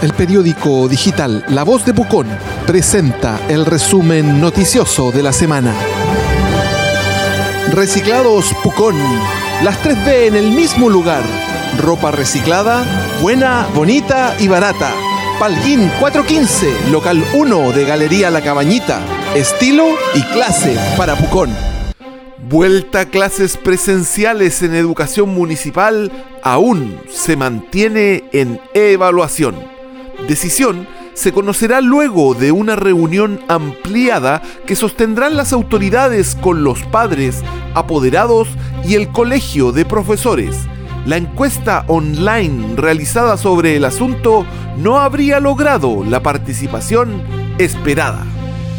El periódico digital La Voz de Pucón presenta el resumen noticioso de la semana. Reciclados Pucón. Las 3B en el mismo lugar. Ropa reciclada, buena, bonita y barata. Palguín 415, local 1 de Galería La Cabañita. Estilo y clase para Pucón. Vuelta a clases presenciales en educación municipal aún se mantiene en evaluación. Decisión se conocerá luego de una reunión ampliada que sostendrán las autoridades con los padres, apoderados y el colegio de profesores. La encuesta online realizada sobre el asunto no habría logrado la participación esperada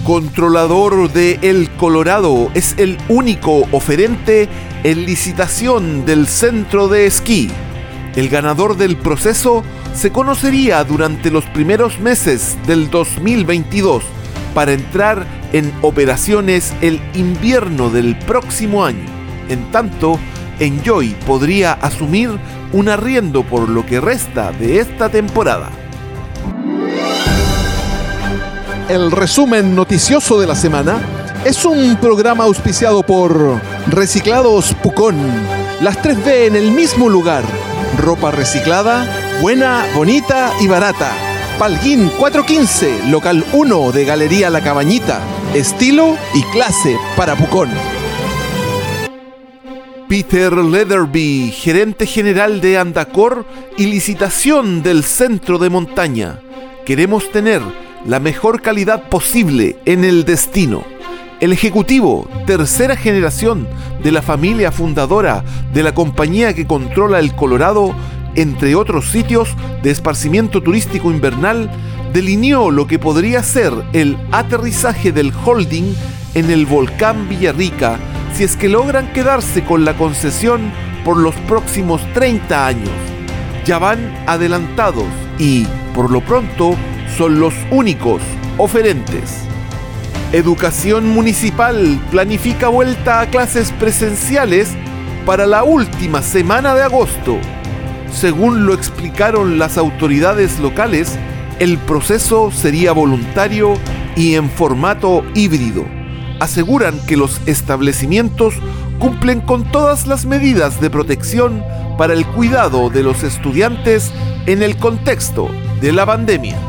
controlador de El Colorado es el único oferente en licitación del centro de esquí. El ganador del proceso se conocería durante los primeros meses del 2022 para entrar en operaciones el invierno del próximo año. En tanto, Enjoy podría asumir un arriendo por lo que resta de esta temporada el resumen noticioso de la semana es un programa auspiciado por Reciclados Pucón. Las 3B en el mismo lugar. Ropa reciclada, buena, bonita y barata. Palguín 415, local 1 de Galería La Cabañita. Estilo y clase para Pucón. Peter Leatherby, gerente general de Andacor y licitación del centro de montaña. Queremos tener la mejor calidad posible en el destino. El ejecutivo, tercera generación de la familia fundadora de la compañía que controla el Colorado, entre otros sitios de esparcimiento turístico invernal, delineó lo que podría ser el aterrizaje del holding en el volcán Villarrica si es que logran quedarse con la concesión por los próximos 30 años. Ya van adelantados y, por lo pronto, son los únicos oferentes. Educación Municipal planifica vuelta a clases presenciales para la última semana de agosto. Según lo explicaron las autoridades locales, el proceso sería voluntario y en formato híbrido. Aseguran que los establecimientos cumplen con todas las medidas de protección para el cuidado de los estudiantes en el contexto de la pandemia.